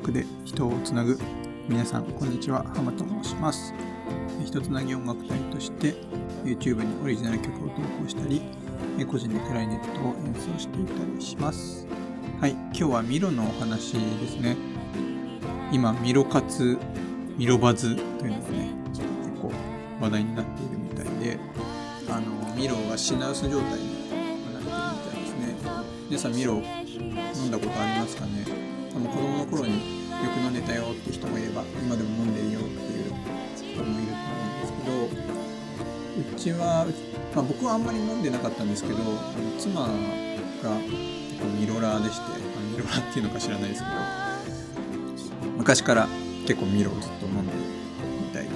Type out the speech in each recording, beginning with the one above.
楽で人をつなぐ。皆さんこんにちは。浜と申します。人つなぎ音楽隊として YouTube にオリジナル曲を投稿したり個人でクライネットを演奏していたりします。はい。今日はミロのお話ですね。今ミロ活ミロバズというのがね結構話題になっているみたいであのミロが品薄状態になっているみたいですね。皆さんミロ飲んだことありますかね？多分子供の頃に今でも飲んでるよっていう人もいると思うんですけどうちは、まあ、僕はあんまり飲んでなかったんですけど妻がミロラーでしてミロラーっていうのか知らないですけど昔から結構ミロをずっと飲んでるみたいで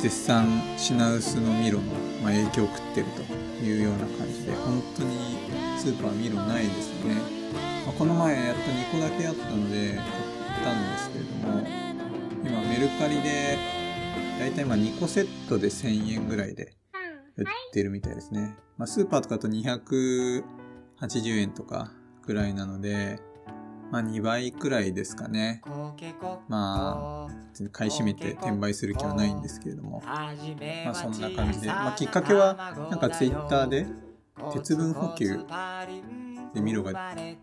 絶賛品薄のミロの、まあ、影響を食ってるというような感じで本当にスーパーミロないですね、まあ、この前やっと2個だけあったので買ったんですけれども今メルカリでだいたいま2個セットで1000円ぐらいで売ってるみたいですね、まあ、スーパーとかだと280円とかぐらいなのでまあ2倍くらいですかね。まあ、買い占めて転売する気はないんですけれども。まあそんな感じで。まあきっかけは、なんかツイッターで鉄分補給でミロがで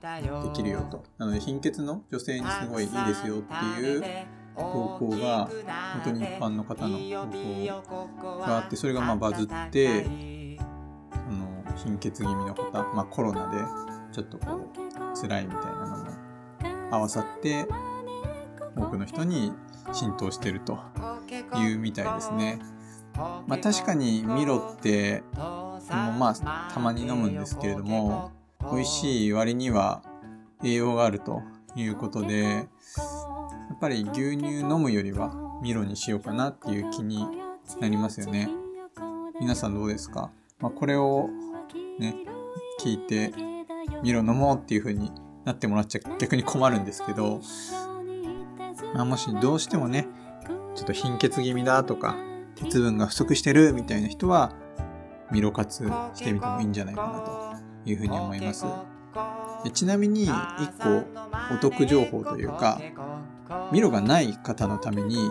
きるよと。なので貧血の女性にすごいいいですよっていう投稿が、本当に一般の方の投稿があって、それがまあバズって、その貧血気味の方、まあコロナでちょっとこう辛いみたいなのも合わさって多くの人に浸透してるというみたいですね。まあ確かにミロってもまあたまに飲むんですけれども美味しい割には栄養があるということでやっぱり牛乳飲むよりはミロにしようかなっていう気になりますよね。皆さんどうですか、まあ、これをね聞いてミロ飲もうっていう風になってもらっちゃ逆に困るんですけど、まあ、もしどうしてもね、ちょっと貧血気味だとか、鉄分が不足してるみたいな人は、ミロ活してみてもいいんじゃないかなというふうに思います。ちなみに、一個お得情報というか、ミロがない方のために、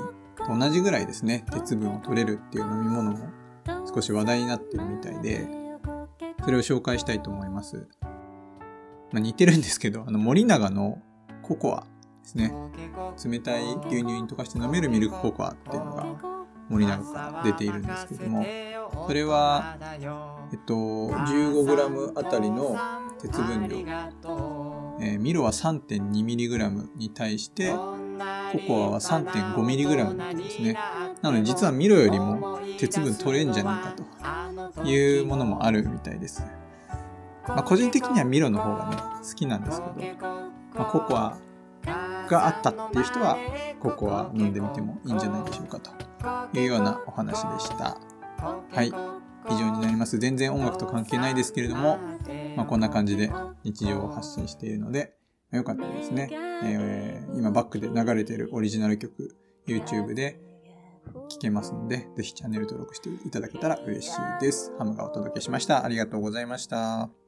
同じぐらいですね、鉄分を取れるっていう飲み物も少し話題になってるみたいで、それを紹介したいと思います。まあ、似てるんですけど、あの森永のココアですね。冷たい牛乳に溶かして飲めるミルクココアっていうのが森永から出ているんですけども、それは、えっと、15g あたりの鉄分量、えー、ミロは 3.2mg に対して、ココアは 3.5mg ですね。なので実はミロよりも鉄分取れんじゃないかというものもあるみたいです。まあ、個人的にはミロの方がね、好きなんですけど、まあ、ココアがあったっていう人は、ココア飲んでみてもいいんじゃないでしょうかというようなお話でした。はい。以上になります。全然音楽と関係ないですけれども、まあ、こんな感じで日常を発信しているので、まあ、よかったですね、えー、今バックで流れてるオリジナル曲、YouTube で聴けますので、ぜひチャンネル登録していただけたら嬉しいです。ハムがお届けしました。ありがとうございました。